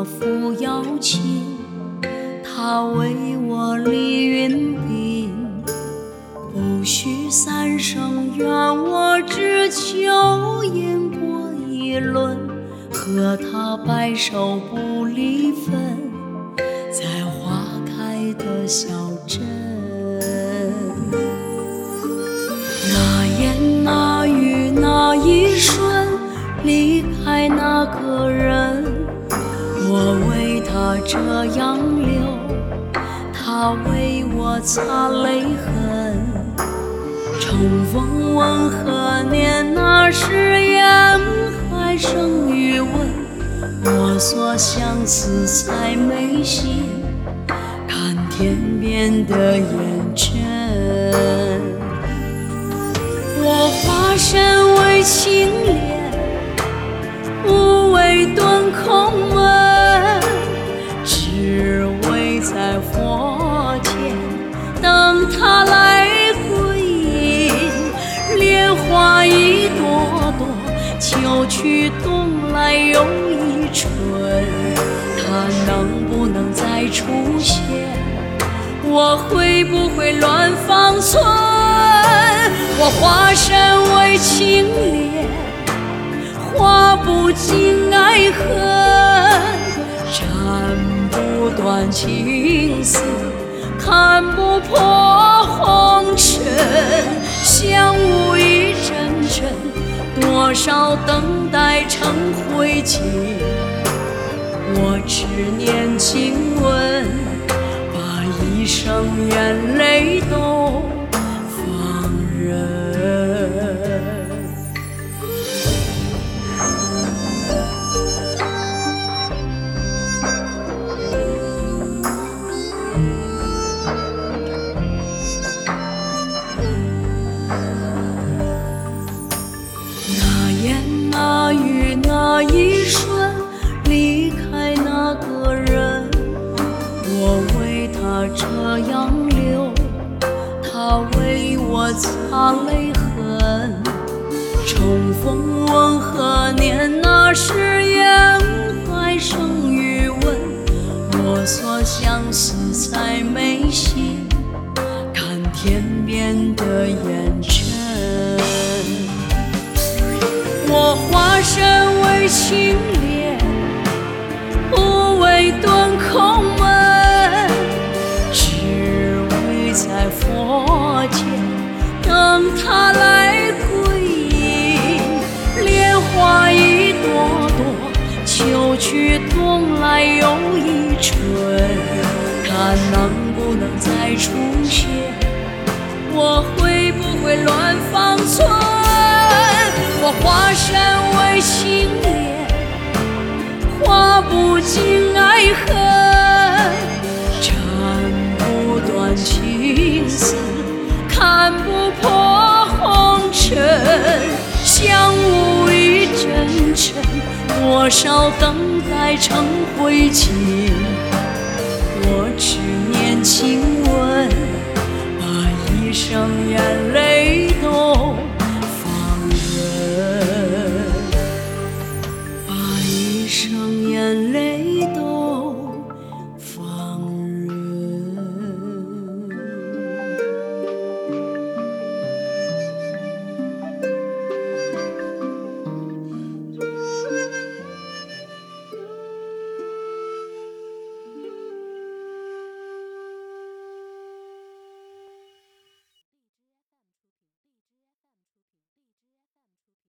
我为他抚瑶琴，他为我立云鬓。不许三生缘，我只求雁过一轮，和他白首不离分，在花开的小镇。为他这样流，他为我擦泪痕。重逢问何年？那时烟还剩余温，我所相思才眉心，看天边的烟尘。我化身为青莲，花一朵朵，秋去冬来又一春，他能不能再出现？我会不会乱方寸？我化身为青莲，化不尽爱恨，斩不断情丝，看不破红尘。相无一，多少等待成灰烬。我只念亲吻，把一生眼泪都放任。这样流，他为我擦泪痕。重逢问何年？那时烟还生余温，我所相思才没心，看天边的烟尘。我化身为青他来归隐。莲花一朵朵，秋去冬来又一春，他能不能再出现？我会不会乱放等待成灰烬。我只念情